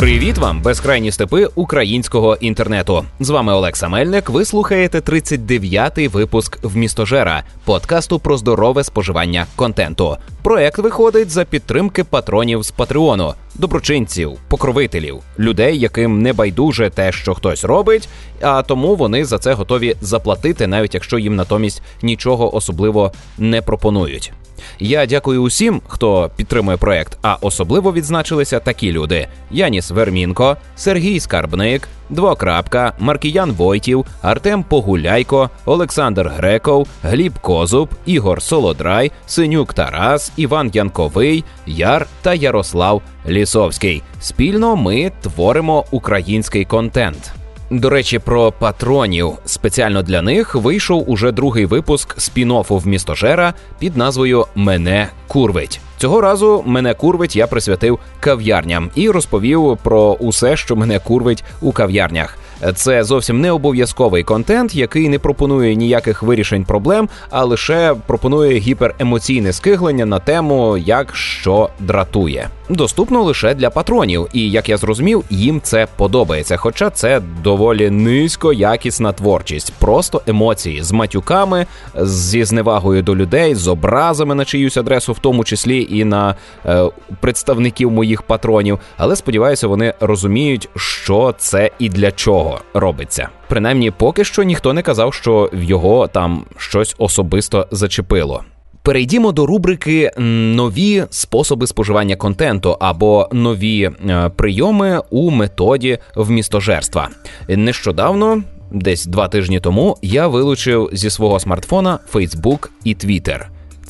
Привіт вам, безкрайні степи українського інтернету. З вами Олекса Мельник. Ви слухаєте 39-й випуск в містожера подкасту про здорове споживання контенту. Проект виходить за підтримки патронів з Патреону, доброчинців, покровителів, людей, яким не байдуже те, що хтось робить, а тому вони за це готові заплатити, навіть якщо їм натомість нічого особливо не пропонують. Я дякую усім, хто підтримує проект. А особливо відзначилися такі люди: Яніс Вермінко, Сергій Скарбник, Двокрапка, Маркіян Войтів, Артем Погуляйко, Олександр Греков, Гліб Козуб, Ігор Солодрай, Синюк Тарас, Іван Янковий, Яр та Ярослав Лісовський. Спільно ми творимо український контент. До речі, про патронів спеціально для них вийшов уже другий випуск спін-оффу в містожера під назвою Мене курвить. Цього разу мене курвить я присвятив кав'ярням і розповів про усе, що мене курвить у кав'ярнях. Це зовсім не обов'язковий контент, який не пропонує ніяких вирішень проблем, а лише пропонує гіперемоційне скиглення на тему, як що дратує. Доступно лише для патронів, і як я зрозумів, їм це подобається. Хоча це доволі низькоякісна творчість, просто емоції з матюками, зі зневагою до людей, з образами на чиюсь адресу, в тому числі і на е, представників моїх патронів. Але сподіваюся, вони розуміють, що це і для чого робиться. Принаймні, поки що ніхто не казав, що в його там щось особисто зачепило. Перейдімо до рубрики нові способи споживання контенту або нові е, прийоми у методі вмістожерства. Нещодавно, десь два тижні тому, я вилучив зі свого смартфона Facebook і Twitter.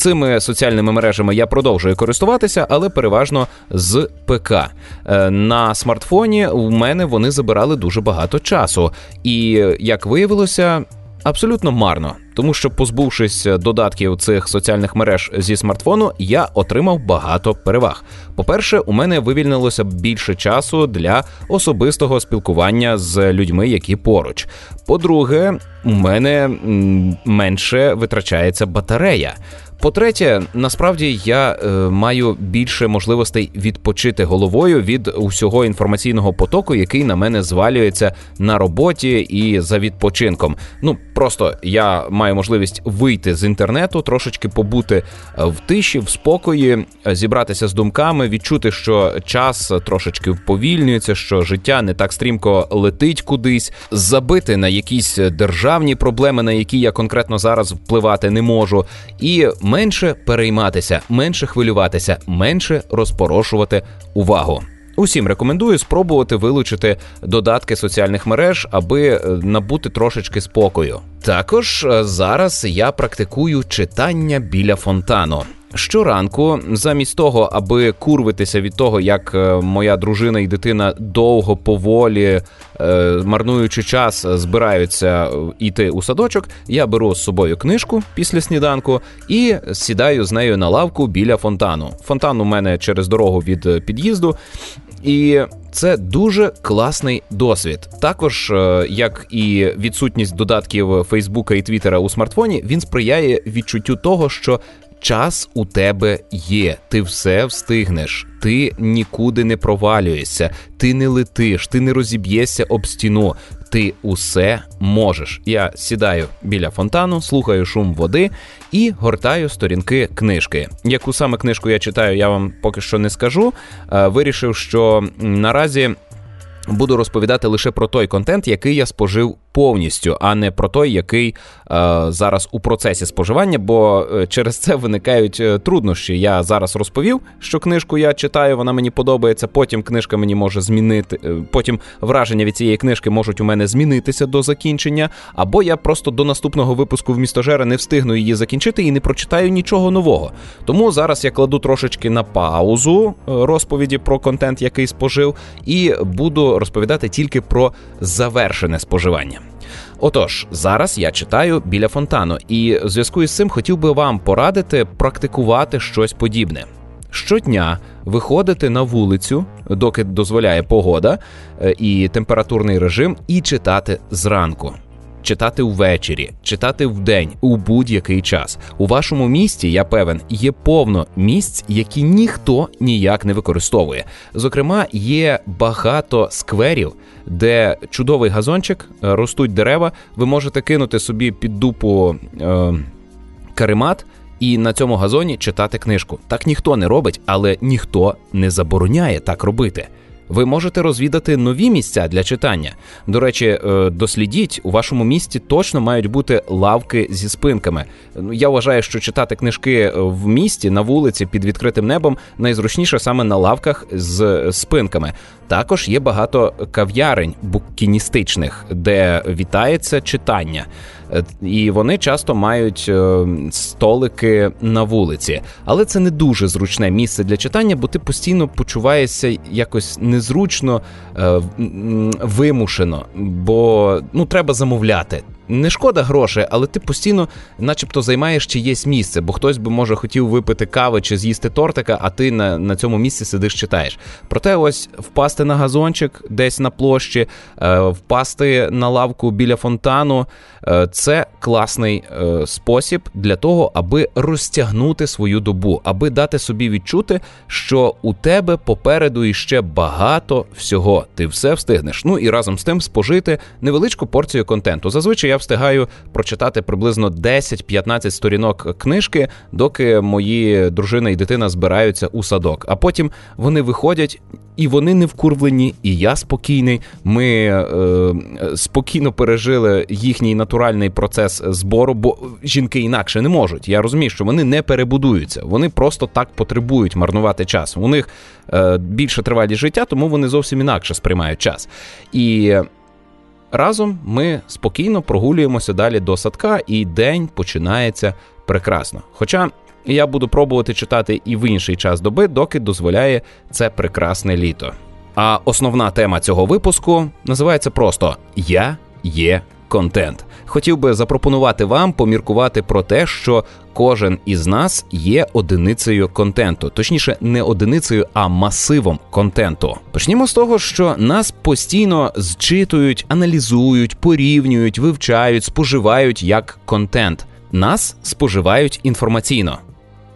Цими соціальними мережами я продовжую користуватися, але переважно з ПК. Е, на смартфоні у мене вони забирали дуже багато часу, і як виявилося, абсолютно марно тому що, позбувшись додатків цих соціальних мереж зі смартфону, я отримав багато переваг. По-перше, у мене вивільнилося більше часу для особистого спілкування з людьми, які поруч. По-друге, у мене менше витрачається батарея. По-третє, насправді я е, маю більше можливостей відпочити головою від усього інформаційного потоку, який на мене звалюється на роботі і за відпочинком. Ну просто я маю можливість вийти з інтернету, трошечки побути е, в тиші, в спокої, е, зібратися з думками, відчути, що час трошечки вповільнюється, що життя не так стрімко летить кудись, забити на якісь державні проблеми, на які я конкретно зараз впливати не можу, і менше перейматися, менше хвилюватися, менше розпорошувати увагу. Усім рекомендую спробувати вилучити додатки соціальних мереж, аби е, набути трошечки спокою. Також е, зараз я практикую читання біля фонтану. Щоранку, замість того, аби курвитися від того, як е, моя дружина і дитина довго поволі, е, марнуючи час, збираються йти у садочок, я беру з собою книжку після сніданку і сідаю з нею на лавку біля фонтану. Фонтан у мене через дорогу від під'їзду. І це дуже класний досвід. Також, е, як і відсутність додатків Фейсбука і Твіттера у смартфоні, він сприяє відчуттю того, що час у тебе є, ти все встигнеш, ти нікуди не провалюєшся, ти не летиш, ти не розіб'єшся об стіну. Ти усе можеш. Я сідаю біля фонтану, слухаю шум води і гортаю сторінки книжки. Яку саме книжку я читаю, я вам поки що не скажу. Е, вирішив, що наразі буду розповідати лише про той контент, який я спожив повністю, а не про той, який е, зараз у процесі споживання, бо е, через це виникають е, труднощі. Я зараз розповів, що книжку я читаю, вона мені подобається. Потім книжка мені може змінити. Потім враження від цієї книжки можуть у мене змінитися до закінчення, або я просто до наступного випуску в містожера не встигну її закінчити і не прочитаю нічого нового. Тому зараз я кладу трошечки на паузу розповіді про контент, який спожив, і буду розповідати тільки про завершене споживання. Отож, зараз я читаю біля фонтану, і в зв'язку із цим хотів би вам порадити практикувати щось подібне. Щодня виходити на вулицю, доки дозволяє погода е, і температурний режим, і читати зранку. Читати ввечері, читати вдень у будь-який час. У вашому місті, я певен, є повно місць, які ніхто ніяк не використовує. Зокрема, є багато скверів, де чудовий газончик, е, ростуть дерева. Ви можете кинути собі під дупу е, каремат. І на цьому газоні читати книжку. Так ніхто не робить, але ніхто не забороняє так робити ви можете розвідати нові місця для читання. До речі, е, дослідіть у вашому місті точно мають бути лавки зі спинками. Ну, я вважаю, що читати книжки е, в місті на вулиці під відкритим небом найзручніше саме на лавках з спинками. Також є багато кав'ярень букіністичних, де вітається читання. Е, і вони часто мають е, столики на вулиці, але це не дуже зручне місце для читання, бо ти постійно почуваєшся якось незручно е, вимушено, бо ну треба замовляти не шкода грошей, але ти постійно, начебто, займаєш чиєсь місце, бо хтось би може хотів випити кави чи з'їсти тортика, а ти на на цьому місці сидиш, читаєш. Проте, ось впасти на газончик десь на площі, е, впасти на лавку біля фонтану е, це класний е, спосіб для того, аби розтягнути свою добу, аби дати собі відчути, що у тебе попереду іще багато всього. Ти все встигнеш. Ну і разом з тим спожити невеличку порцію контенту. Зазвичай я встигаю прочитати приблизно 10-15 сторінок книжки, доки мої дружина і дитина збираються у садок. А потім вони виходять. І вони не вкурвлені, і я спокійний. Ми е, спокійно пережили їхній натуральний процес збору, бо жінки інакше не можуть. Я розумію, що вони не перебудуються, вони просто так потребують марнувати час. У них е, більше тривалість життя, тому вони зовсім інакше сприймають час. І Разом ми спокійно прогулюємося далі до садка, і день починається прекрасно. Хоча я буду пробувати читати і в інший час доби, доки дозволяє це прекрасне літо. А основна тема цього випуску називається просто Я є контент. Хотів би запропонувати вам поміркувати про те, що кожен із нас є одиницею контенту, точніше, не одиницею, а масивом контенту. Почнімо з того, що нас постійно зчитують, аналізують, порівнюють, вивчають, споживають як контент. Нас споживають інформаційно.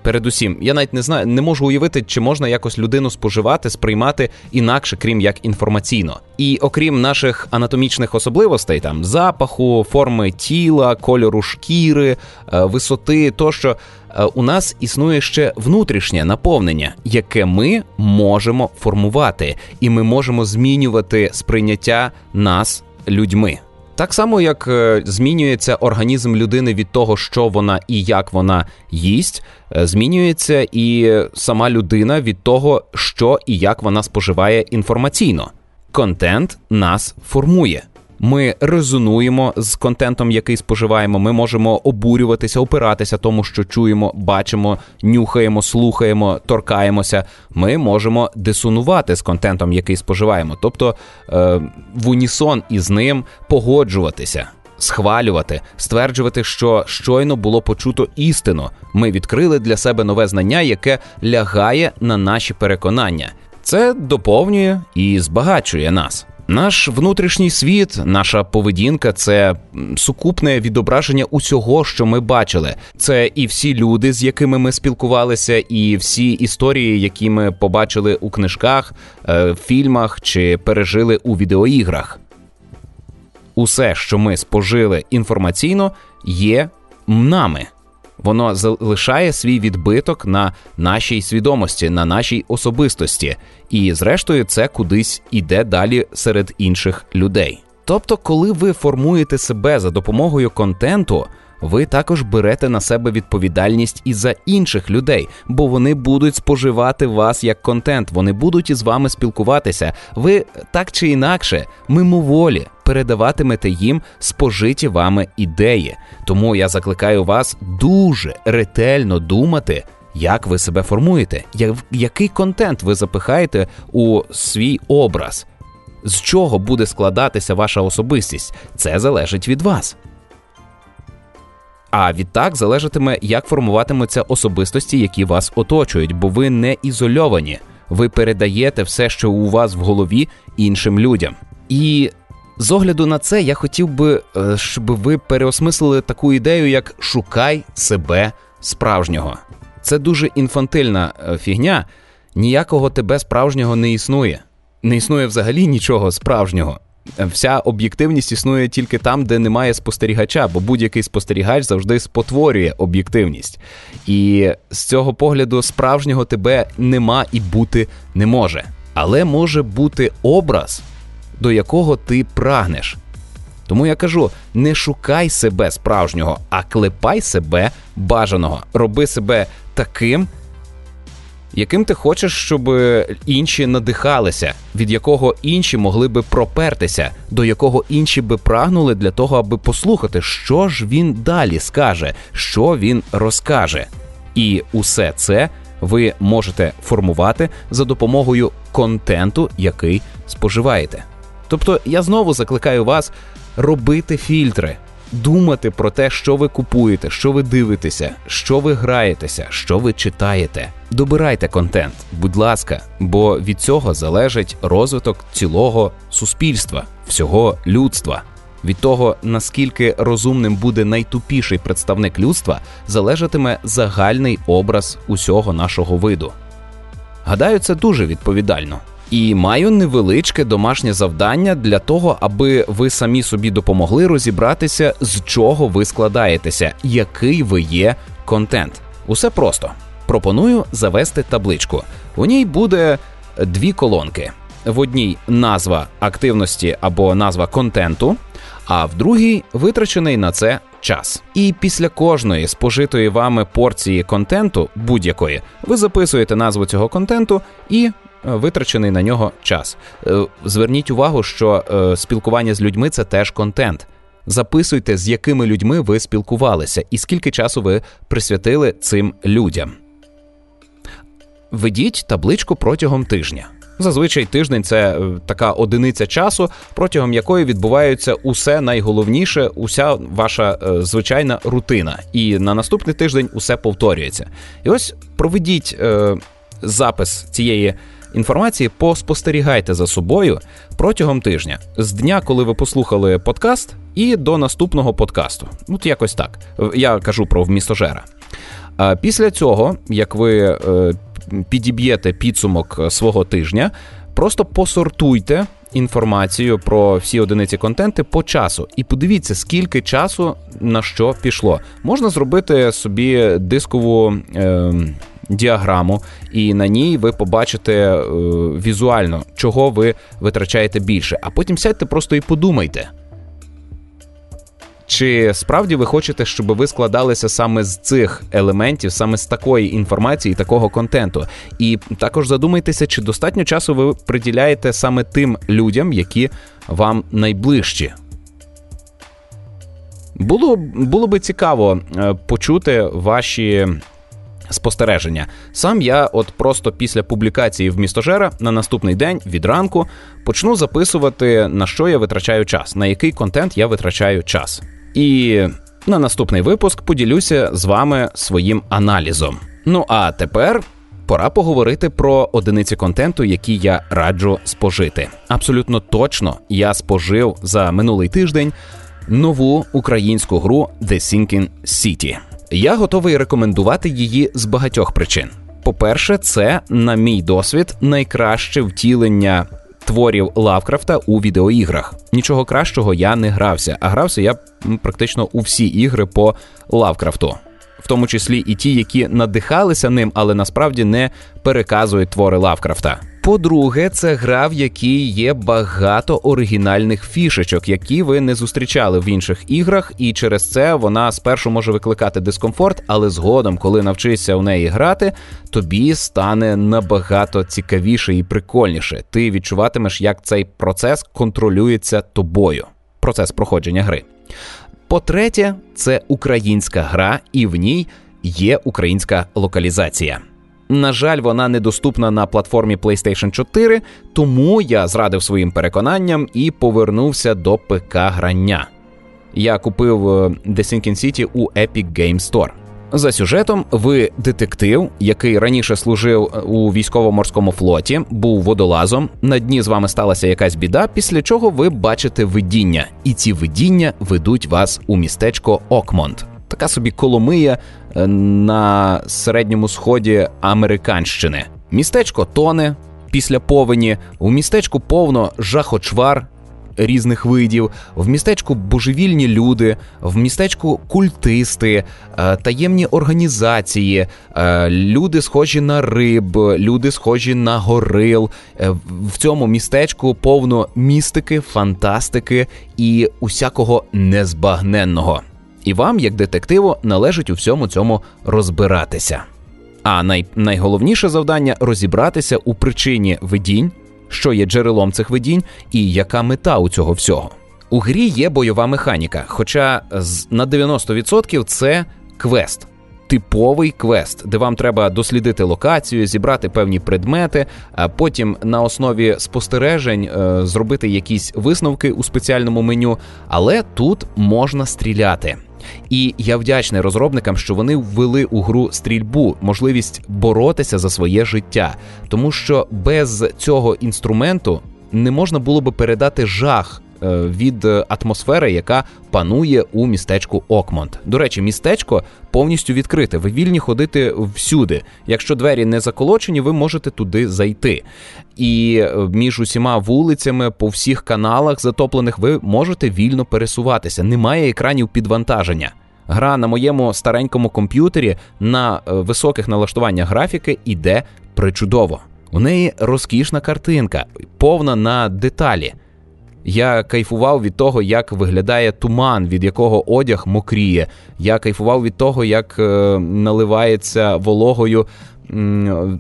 Передусім, я навіть не знаю, не можу уявити, чи можна якось людину споживати, сприймати інакше, крім як інформаційно. І окрім наших анатомічних особливостей, там запаху, форми тіла, кольору шкіри, е, висоти, тощо е, у нас існує ще внутрішнє наповнення, яке ми можемо формувати, і ми можемо змінювати сприйняття нас людьми. Так само, як е, змінюється організм людини від того, що вона і як вона їсть, е, змінюється і сама людина від того, що і як вона споживає інформаційно. Контент нас формує. Ми резонуємо з контентом, який споживаємо. Ми можемо обурюватися, опиратися тому, що чуємо, бачимо, нюхаємо, слухаємо, торкаємося. Ми можемо дисонувати з контентом, який споживаємо, тобто е, в унісон із ним погоджуватися. Схвалювати, стверджувати, що щойно було почуто істину. Ми відкрили для себе нове знання, яке лягає на наші переконання. Це доповнює і збагачує нас. Наш внутрішній світ, наша поведінка це сукупне відображення усього, що ми бачили. Це і всі люди, з якими ми спілкувалися, і всі історії, які ми побачили у книжках, е, фільмах чи пережили у відеоіграх. Усе, що ми спожили інформаційно, є нами. Воно залишає свій відбиток на нашій свідомості, на нашій особистості, і, зрештою, це кудись іде далі серед інших людей. Тобто, коли ви формуєте себе за допомогою контенту, ви також берете на себе відповідальність і за інших людей, бо вони будуть споживати вас як контент, вони будуть із вами спілкуватися. Ви так чи інакше, мимоволі передаватимете їм спожиті вами ідеї. Тому я закликаю вас дуже ретельно думати. Як ви себе формуєте? Який контент ви запихаєте у свій образ? З чого буде складатися ваша особистість? Це залежить від вас. А відтак залежатиме, як формуватимуться особистості, які вас оточують, бо ви не ізольовані, ви передаєте все, що у вас в голові іншим людям. І З огляду на це я хотів би, е, щоб ви переосмислили таку ідею, як шукай себе справжнього. Це дуже інфантильна е, фігня. Ніякого тебе справжнього не існує. Не існує взагалі нічого справжнього. Вся об'єктивність існує тільки там, де немає спостерігача, бо будь-який спостерігач завжди спотворює об'єктивність. І з цього погляду справжнього тебе нема і бути не може. Але може бути образ, до якого ти прагнеш. Тому я кажу: не шукай себе справжнього, а клепай себе бажаного. Роби себе таким, яким ти хочеш, щоб інші надихалися, від якого інші могли би пропертися, до якого інші би прагнули для того, аби послухати, що ж він далі скаже, що він розкаже. І усе це ви можете формувати за допомогою контенту, який споживаєте. Тобто я знову закликаю вас робити фільтри, думати про те, що ви купуєте, що ви дивитеся, що ви граєтеся, що ви читаєте. Добирайте контент, будь ласка, бо від цього залежить розвиток цілого суспільства, всього людства. Від того, наскільки розумним буде найтупіший представник людства, залежатиме загальний образ усього нашого виду. Гадаю, це дуже відповідально. І маю невеличке домашнє завдання для того, аби ви самі собі допомогли розібратися, з чого ви складаєтеся, який ви є контент. Усе просто пропоную завести табличку. У ній буде дві колонки. В одній назва активності або назва контенту, а в другій витрачений на це час. І після кожної спожитої вами порції контенту будь-якої ви записуєте назву цього контенту і витрачений на нього час. Е, зверніть увагу, що е, спілкування з людьми це теж контент. Записуйте, з якими людьми ви спілкувалися, і скільки часу ви присвятили цим людям. Ведіть табличку протягом тижня. Зазвичай тиждень це така одиниця часу, протягом якої відбувається усе найголовніше, уся ваша е, звичайна рутина. І на наступний тиждень усе повторюється. І ось проведіть е, запис цієї інформації, поспостерігайте за собою протягом тижня з дня, коли ви послухали подкаст, і до наступного подкасту. Ну, якось так. Я кажу про вмістожера. А після цього, як ви е, підіб'єте підсумок свого тижня, просто посортуйте. Інформацію про всі одиниці контенти по часу, і подивіться, скільки часу на що пішло. Можна зробити собі дискову е, діаграму, і на ній ви побачите е, візуально, чого ви витрачаєте більше. А потім сядьте просто і подумайте. Чи справді ви хочете, щоб ви складалися саме з цих елементів, саме з такої інформації, такого контенту? І також задумайтеся, чи достатньо часу ви приділяєте саме тим людям, які вам найближчі. Було було би цікаво е, почути ваші спостереження. Сам я, от просто після публікації в містожера на наступний день від ранку почну записувати, на що я витрачаю час, на який контент я витрачаю час. І на наступний випуск поділюся з вами своїм аналізом. Ну а тепер. Пора поговорити про одиниці контенту, які я раджу спожити. Абсолютно точно я спожив за минулий тиждень нову українську гру The Sinking City. Я готовий рекомендувати її з багатьох причин. По-перше, це, на мій досвід, найкраще втілення творів Лавкрафта у відеоіграх. Нічого кращого я не грався, а грався я практично у всі ігри по Лавкрафту. В тому числі і ті, які надихалися ним, але насправді не переказують твори Лавкрафта. По-друге, це гра, в якій є багато оригінальних фішечок, які ви не зустрічали в інших іграх, і через це вона спершу може викликати дискомфорт, але згодом, коли навчишся у неї грати, тобі стане набагато цікавіше і прикольніше. Ти відчуватимеш, як цей процес контролюється тобою. Процес проходження гри. По-третє, це українська гра, і в ній є українська локалізація. На жаль, вона недоступна на платформі PlayStation 4, тому я зрадив своїм переконанням і повернувся до ПК грання. Я купив е, The Sinking City у Epic Game Store. За сюжетом, ви детектив, який раніше служив у військово-морському флоті, був водолазом. На дні з вами сталася якась біда, після чого ви бачите видіння, і ці видіння ведуть вас у містечко Окмонд. Така собі Коломия е, на середньому сході Американщини. Містечко тоне після повені. У містечку повно жахочвар, різних видів, в містечку божевільні люди, в містечку культисти, е, таємні організації, е, люди схожі на риб, люди схожі на горил. Е, в цьому містечку повно містики, фантастики і усякого незбагненного. І вам, як детективу, належить у всьому цьому розбиратися. А най- найголовніше завдання розібратися у причині видінь що є джерелом цих видінь і яка мета у цього всього. У грі є бойова механіка, хоча на 90% це квест. Типовий квест, де вам треба дослідити локацію, зібрати певні предмети, а потім на основі спостережень е, зробити якісь висновки у спеціальному меню. Але тут можна стріляти. І я вдячний розробникам, що вони ввели у гру стрільбу, можливість боротися за своє життя, тому що без цього інструменту не можна було би передати жах від атмосфери, яка панує у містечку Окмонд. До речі, містечко повністю відкрите. Ви вільні ходити всюди. Якщо двері не заколочені, ви можете туди зайти. І е, між усіма вулицями, по всіх каналах затоплених, ви можете вільно пересуватися. Немає екранів підвантаження. Гра на моєму старенькому комп'ютері на е, високих налаштуваннях графіки іде причудово. У неї розкішна картинка, повна на деталі. Я кайфував від того, як виглядає туман, від якого одяг мокріє. Я кайфував від того, як е, наливається вологою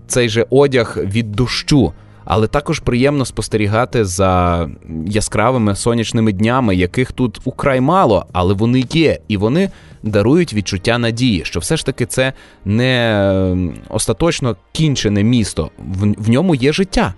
цей же одяг від дощу. Але також приємно спостерігати за яскравими сонячними днями, яких тут украй мало, але вони є, і вони дарують відчуття надії, що все ж таки це не остаточно кінчене місто, в, в ньому є життя.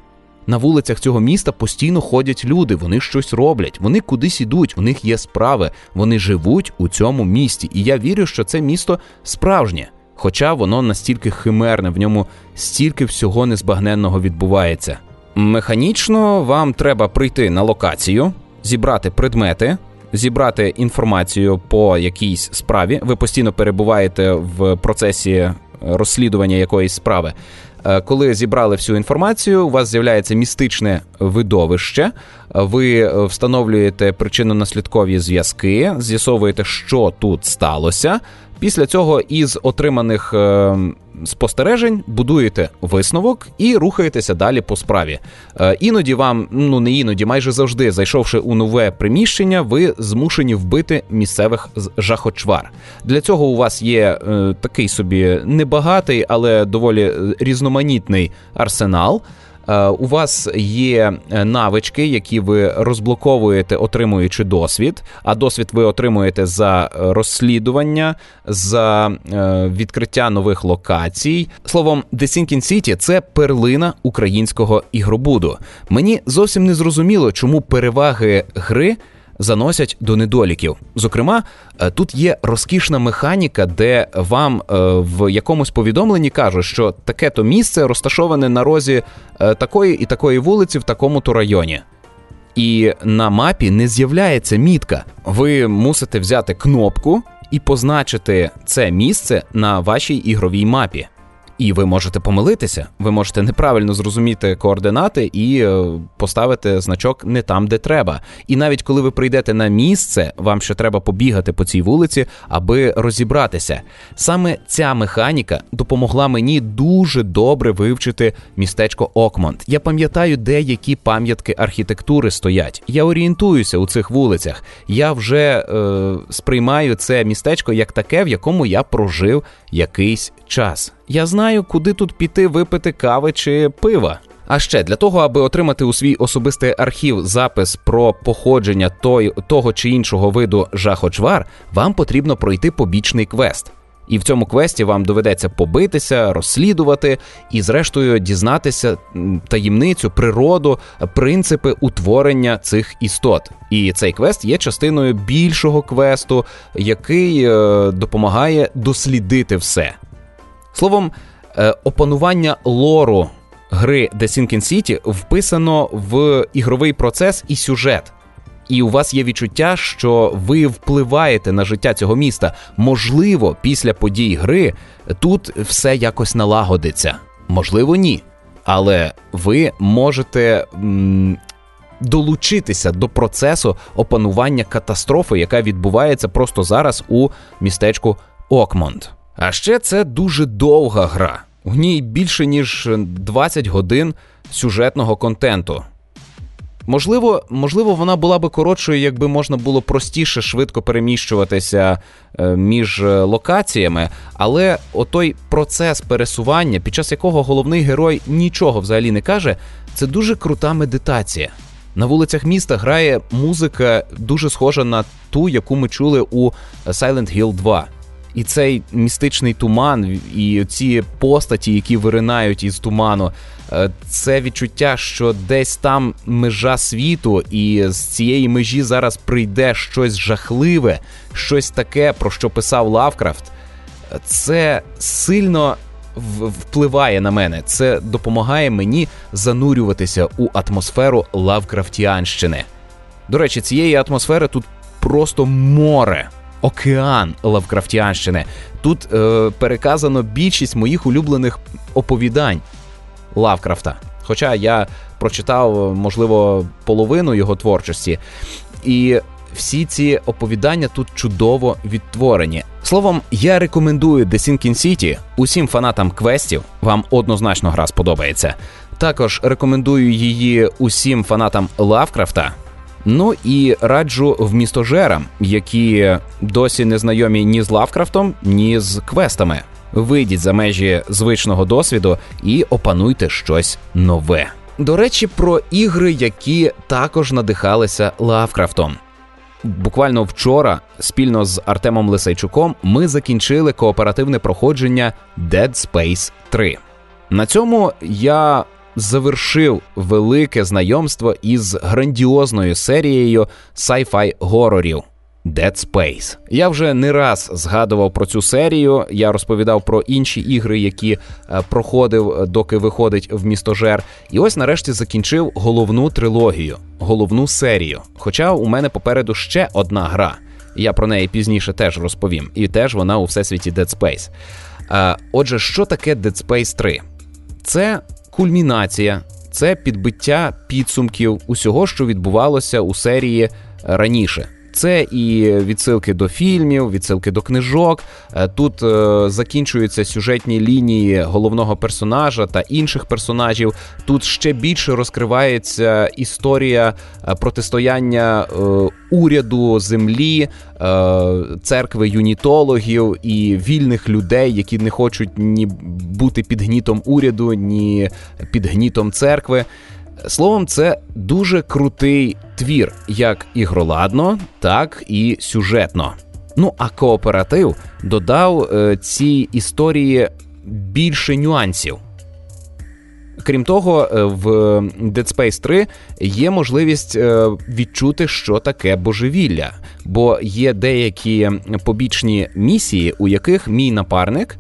На вулицях цього міста постійно ходять люди, вони щось роблять, вони кудись ідуть, у них є справи, вони живуть у цьому місті. І я вірю, що це місто справжнє, хоча воно настільки химерне, в ньому стільки всього незбагненного відбувається. Механічно вам треба прийти на локацію, зібрати предмети. Зібрати інформацію по якійсь справі, ви постійно перебуваєте в процесі розслідування якоїсь справи. Е, коли зібрали всю інформацію, у вас з'являється містичне видовище, ви встановлюєте причинно-наслідкові зв'язки, з'ясовуєте, що тут сталося. Після цього із отриманих е, спостережень будуєте висновок і рухаєтеся далі по справі. Е, іноді вам, ну не іноді, майже завжди, зайшовши у нове приміщення, ви змушені вбити місцевих жахочвар. Для цього у вас є е, такий собі небагатий, але доволі різноманітний арсенал. Е, у вас є е, навички, які ви розблоковуєте, отримуючи досвід. А досвід ви отримуєте за розслідування, за е, відкриття нових локацій. Словом, Sinking City – це перлина українського ігробуду. Мені зовсім не зрозуміло, чому переваги гри заносять до недоліків. Зокрема, е, тут є розкішна механіка, де вам е, в якомусь повідомленні кажуть, що таке то місце розташоване на розі е, такої і такої вулиці в такому то районі. І на мапі не з'являється мітка. Ви мусите взяти кнопку і позначити це місце на вашій ігровій мапі. І ви можете помилитися, ви можете неправильно зрозуміти координати і е, поставити значок не там, де треба. І навіть коли ви прийдете на місце, вам ще треба побігати по цій вулиці, аби розібратися. Саме ця механіка допомогла мені дуже добре вивчити містечко Окмонд. Я пам'ятаю, де які пам'ятки архітектури стоять. Я орієнтуюся у цих вулицях. Я вже е, сприймаю це містечко як таке, в якому я прожив якийсь час. Я знаю, куди тут піти випити кави чи пива. А ще для того, аби отримати у свій особистий архів запис про походження той, того чи іншого виду жахочвар, вам потрібно пройти побічний квест. І в цьому квесті вам доведеться побитися, розслідувати і, зрештою, дізнатися таємницю, природу, принципи утворення цих істот. І цей квест є частиною більшого квесту, який е, допомагає дослідити все. Словом, е, опанування лору гри The Sinking City вписано в ігровий процес і сюжет і у вас є відчуття, що ви впливаєте на життя цього міста. Можливо, після подій гри тут все якось налагодиться. Можливо, ні. Але ви можете. М- Долучитися до процесу опанування катастрофи, яка відбувається просто зараз у містечку Окмонд. А ще це дуже довга гра. У ній більше ніж 20 годин сюжетного контенту. Можливо, можливо, вона була би коротшою, якби можна було простіше швидко переміщуватися е, між е, локаціями, але отой процес пересування, під час якого головний герой нічого взагалі не каже, це дуже крута медитація. На вулицях міста грає музика дуже схожа на ту, яку ми чули у Silent Hill 2. І цей містичний туман, і ці постаті, які виринають із туману, Е, це відчуття, що десь там межа світу, і з цієї межі зараз прийде щось жахливе, щось таке, про що писав Лавкрафт. Це сильно впливає на мене. Це допомагає мені занурюватися у атмосферу Лавкрафтіанщини. До речі, цієї атмосфери тут просто море. Океан Лавкрафтіанщини. Тут е, переказано більшість моїх улюблених оповідань. Лавкрафта. Хоча я прочитав, можливо, половину його творчості, і всі ці оповідання тут чудово відтворені. Словом, я рекомендую The Sinking City усім фанатам квестів. Вам однозначно гра сподобається. Також рекомендую її усім фанатам Лавкрафта. Ну і раджу в містожерам, які досі не знайомі ні з Лавкрафтом, ні з квестами. Вийдіть за межі звичного досвіду і опануйте щось нове. До речі, про ігри, які також надихалися Лавкрафтом. Буквально вчора, спільно з Артемом Лисайчуком, ми закінчили кооперативне проходження Dead Space 3. На цьому я завершив велике знайомство із грандіозною серією sci-fi горорів. Dead Space. Я вже не раз згадував про цю серію. Я розповідав про інші ігри, які е, проходив, е, доки виходить в містожер. І ось нарешті закінчив головну трилогію, головну серію. Хоча у мене попереду ще одна гра. Я про неї пізніше теж розповім. І теж вона у всесвіті Dead Space. Е, отже, що таке Dead Space 3? Це кульмінація, це підбиття підсумків усього, що відбувалося у серії раніше. Це і відсилки до фільмів, відсилки до книжок. Е, тут е, закінчуються сюжетні лінії головного персонажа та інших персонажів. Тут ще більше розкривається історія е, протистояння уряду землі, церкви юнітологів і вільних людей, які не хочуть ні бути під гнітом уряду, ні під гнітом церкви. Словом, це дуже крутий твір, як ігроладно, так і сюжетно. Ну а кооператив додав е, цій історії більше нюансів. Крім того, е, в Dead Space 3 є можливість е, відчути, що таке божевілля, бо є деякі побічні місії, у яких мій напарник,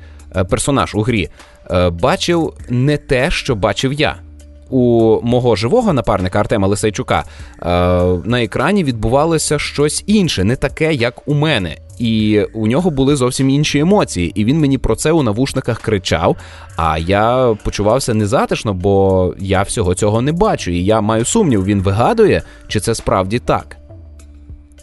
персонаж у грі, бачив не те, що бачив я у мого живого напарника Артема Лисайчука е, на екрані відбувалося щось інше, не таке, як у мене. І у нього були зовсім інші емоції, і він мені про це у навушниках кричав. А я почувався незатишно, бо я всього цього не бачу. І я маю сумнів, він вигадує, чи це справді так.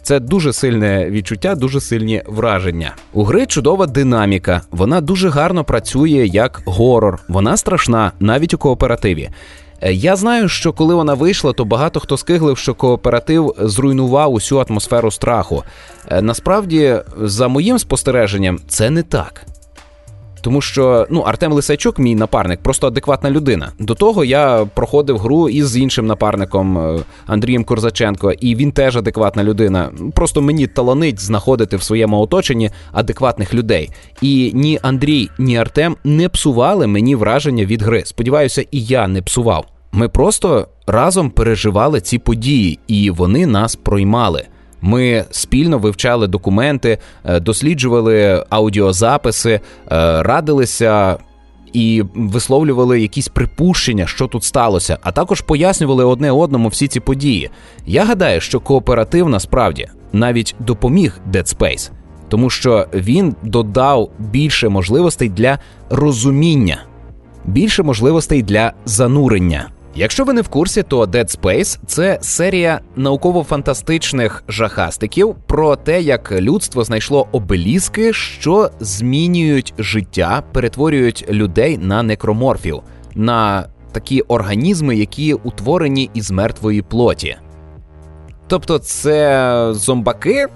Це дуже сильне відчуття, дуже сильні враження. У гри чудова динаміка. Вона дуже гарно працює як горор. Вона страшна навіть у кооперативі. Е, я знаю, що коли вона вийшла, то багато хто скиглив, що кооператив зруйнував усю атмосферу страху. Е, насправді, за моїм спостереженням, це не так. Тому що ну Артем Лисайчук, мій напарник, просто адекватна людина. До того я проходив гру із іншим напарником е, Андрієм Корзаченко, і він теж адекватна людина. Просто мені таланить знаходити в своєму оточенні адекватних людей. І ні Андрій, ні Артем не псували мені враження від гри. Сподіваюся, і я не псував. Ми просто разом переживали ці події, і вони нас проймали. Ми спільно вивчали документи, е, досліджували аудіозаписи, е, радилися. І висловлювали якісь припущення, що тут сталося, а також пояснювали одне одному всі ці події. Я гадаю, що кооператив насправді навіть допоміг Dead Space, тому що він додав більше можливостей для розуміння, більше можливостей для занурення. Якщо ви не в курсі, то Dead Space – це серія науково-фантастичних жахастиків про те, як людство знайшло обеліски, що змінюють життя, перетворюють людей на некроморфів, на такі організми, які утворені із мертвої плоті. Тобто це зомбаки,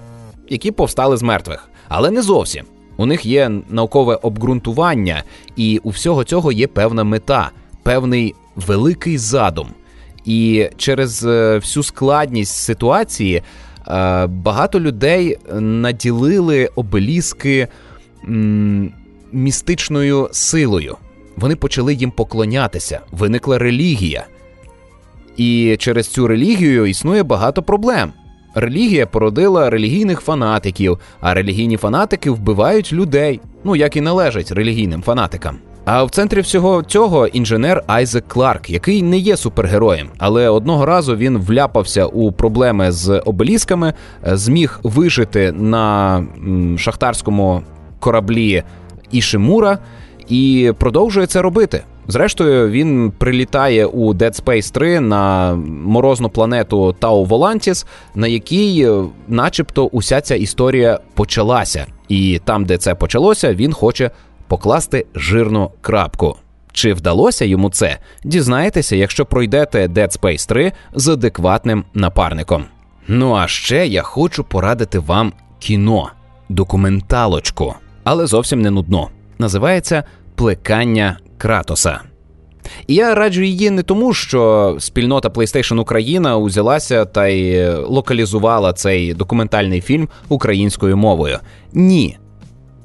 які повстали з мертвих, але не зовсім. У них є наукове обґрунтування, і у всього цього є певна мета, певний великий задум. І через е, всю складність ситуації е, багато людей наділили обеліски містичною силою. Вони почали їм поклонятися, виникла релігія. І через цю релігію існує багато проблем. Релігія породила релігійних фанатиків, а релігійні фанатики вбивають людей, ну як і належить релігійним фанатикам. А в центрі всього цього інженер Айзек Кларк, який не є супергероєм, але одного разу він вляпався у проблеми з обелісками, е, зміг вижити на шахтарському кораблі Ішимура і продовжує це робити. Зрештою, він прилітає у Dead Space 3 на морозну планету Тау Волантіс, на якій, е, начебто, уся ця історія почалася. І там, де це почалося, він хоче покласти жирну крапку. Чи вдалося йому це? Дізнаєтеся, якщо пройдете Dead Space 3 з адекватним напарником. Ну а ще я хочу порадити вам кіно, документалочку, але зовсім не нудно. Називається Плекання Кратоса. І я раджу її не тому, що спільнота PlayStation Україна узялася та й локалізувала цей документальний фільм українською мовою. Ні,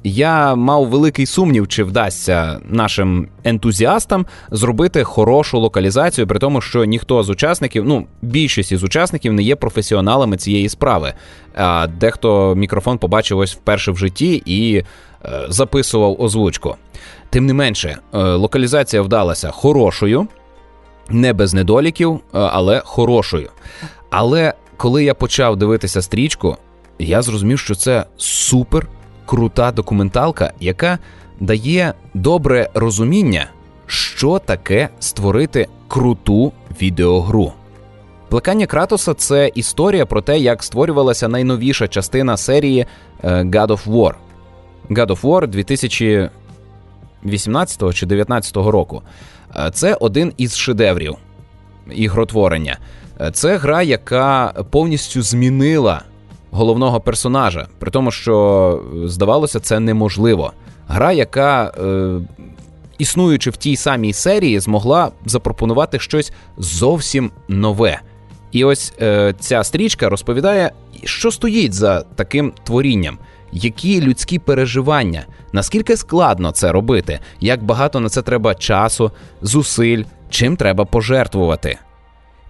я мав великий сумнів, чи вдасться нашим ентузіастам зробити хорошу локалізацію, при тому, що ніхто з учасників, ну більшість із учасників не є професіоналами цієї справи. А дехто мікрофон побачив ось вперше в житті і е, записував озвучку. Тим не менше, е, локалізація вдалася хорошою, не без недоліків, е, але хорошою. Але коли я почав дивитися стрічку, я зрозумів, що це супер крута документалка, яка дає добре розуміння, що таке створити круту відеогру. Плекання Кратоса це історія про те, як створювалася найновіша частина серії е, God of War. God of War 2018 чи 2019 року. Е, це один із шедеврів ігротворення. Е, це гра, яка повністю змінила головного персонажа, при тому, що здавалося, це неможливо. Гра, яка, е, існуючи в тій самій серії, змогла запропонувати щось зовсім нове. І ось е, ця стрічка розповідає, що стоїть за таким творінням, які людські переживання, наскільки складно це робити, як багато на це треба часу, зусиль, чим треба пожертвувати.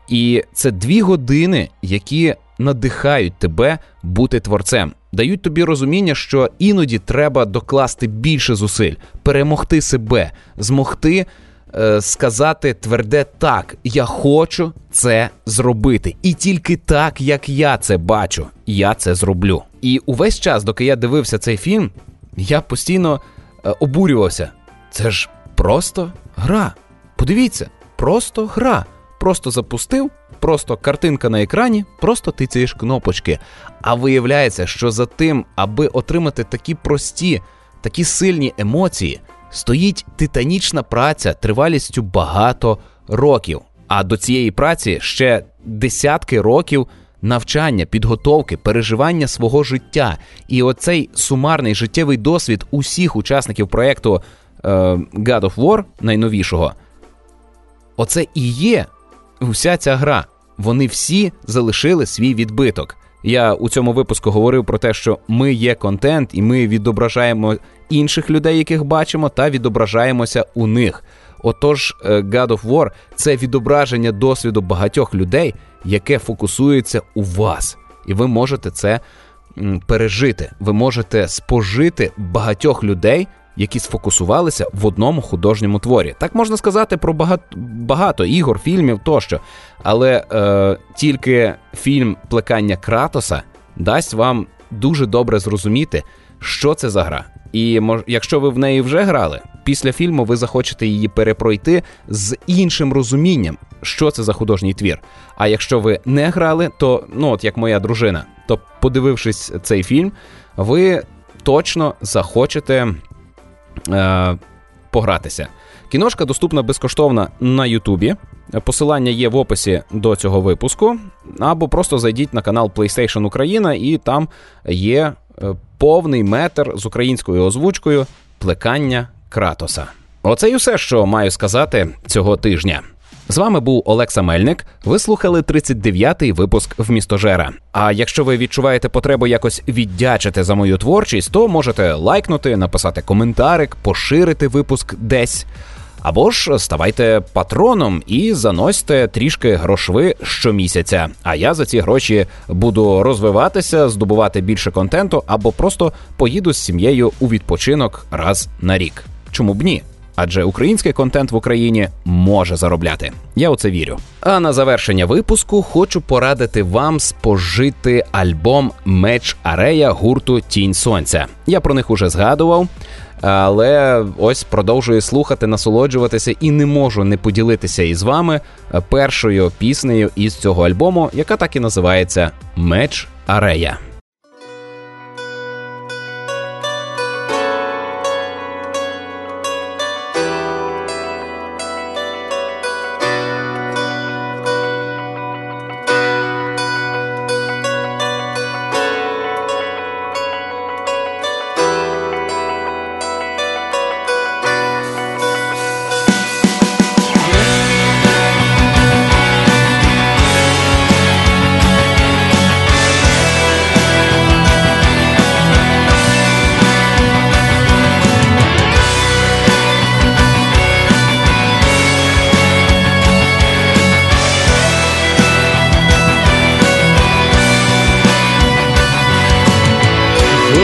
І це дві години, які надихають тебе бути творцем, дають тобі розуміння, що іноді треба докласти більше зусиль, перемогти себе, змогти е, сказати тверде так, я хочу це зробити. І тільки так, як я це бачу, я це зроблю. І увесь час, доки я дивився цей фільм, я постійно е, обурювався. Це ж просто гра. Подивіться, просто гра просто запустив, просто картинка на екрані, просто тицяєш кнопочки. А виявляється, що за тим, аби отримати такі прості, такі сильні емоції, стоїть титанічна праця тривалістю багато років. А до цієї праці ще десятки років. Навчання, підготовки, переживання свого життя і оцей сумарний життєвий досвід усіх учасників проєкту God of War найновішого, оце і є вся ця гра. Вони всі залишили свій відбиток. Я у цьому випуску говорив про те, що ми є контент, і ми відображаємо інших людей, яких бачимо, та відображаємося у них. Отож, е, God of War – це відображення досвіду багатьох людей, яке фокусується у вас, і ви можете це пережити. Ви можете спожити багатьох людей, які сфокусувалися в одному художньому творі. Так можна сказати про багато багато ігор, фільмів тощо. Але е, тільки фільм Плекання Кратоса дасть вам дуже добре зрозуміти, що це за гра. І якщо ви в неї вже грали, після фільму ви захочете її перепройти з іншим розумінням, що це за художній твір. А якщо ви не грали, то ну от як моя дружина, то подивившись цей фільм, ви точно захочете е, погратися. Кіношка доступна безкоштовно на Ютубі. Посилання є в описі до цього випуску. Або просто зайдіть на канал PlayStation Україна, і там є е, повний метр з українською озвучкою плекання Кратоса. Оце й усе, що маю сказати цього тижня. З вами був Олекса Мельник. Ви слухали 39-й випуск в містожера. А якщо ви відчуваєте потребу якось віддячити за мою творчість, то можете лайкнути, написати коментарик, поширити випуск десь. Або ж ставайте патроном і заносьте трішки грошви щомісяця. А я за ці гроші буду розвиватися, здобувати більше контенту, або просто поїду з сім'єю у відпочинок раз на рік. Чому б ні? Адже український контент в Україні може заробляти. Я у це вірю. А на завершення випуску хочу порадити вам спожити альбом Меч Арея гурту Тінь Сонця. Я про них уже згадував. Але ось продовжую слухати, насолоджуватися і не можу не поділитися із вами першою піснею із цього альбому, яка так і називається Меч Арея.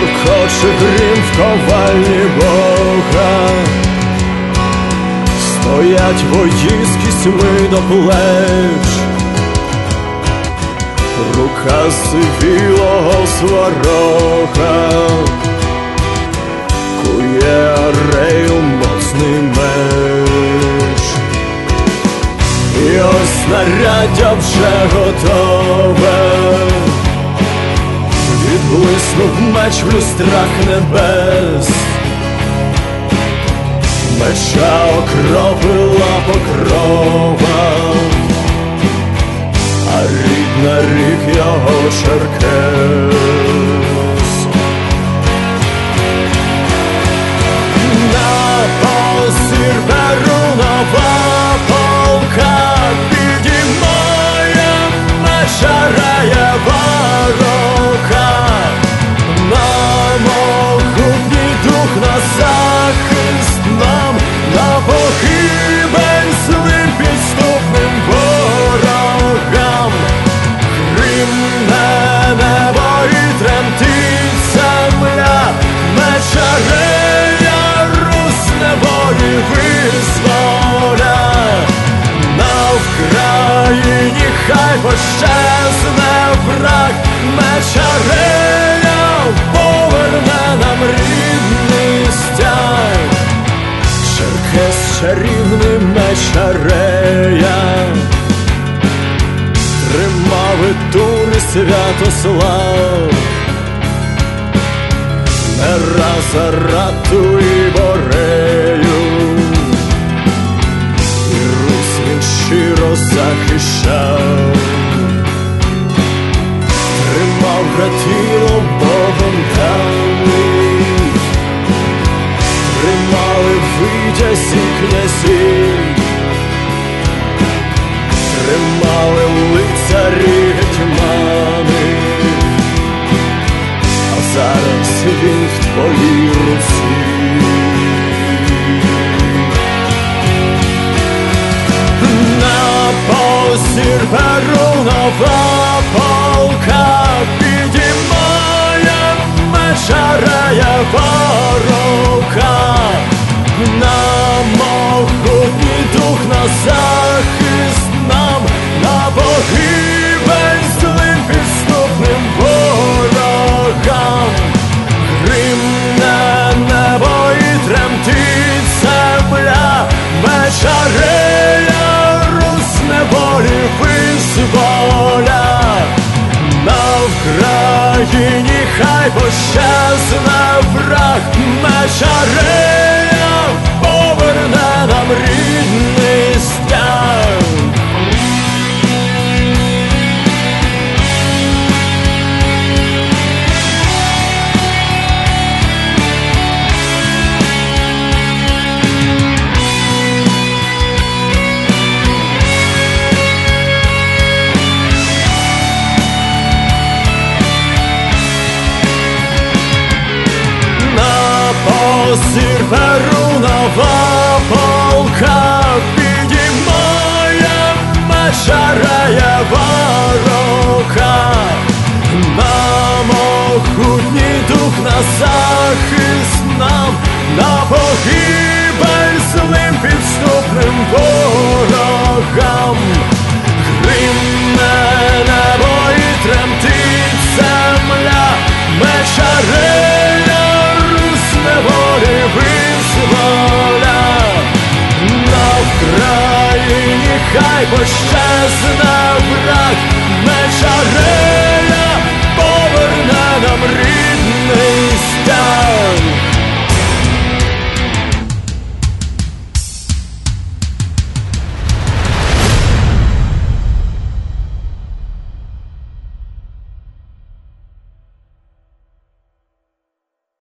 Гуркоче грім в ковальні Бога, стоять вої з до плеч, рука сивілого сварога, кує арею моцний меч, і ось снаряддя вже готове. Блиснув меч в люстрах небес, меча окропила покрова, а рідна рік його черкес. На посір беру нова полка, підіймає меча раєва хай пощезне враг, мечарея поверне нам рідний стяг, Черкес чарівний мечарея, тримав і тури Святослав, не раз рату і борею. щиро захищав, тримав братіло Богом даний, тримали витязі князі, тримали лицарі гетьмани, а зараз він в твоїй руці. Посір перу нова полка підіймає мешарає ворога, на могутній дух на захист нам на погибель визволя. На Україні, хай пощасне враг, рея поверне нам рідний мечареє ворога, на могутній дух на захист нам, на погибель злим підступним ворогам. Kayboş şansına bırak.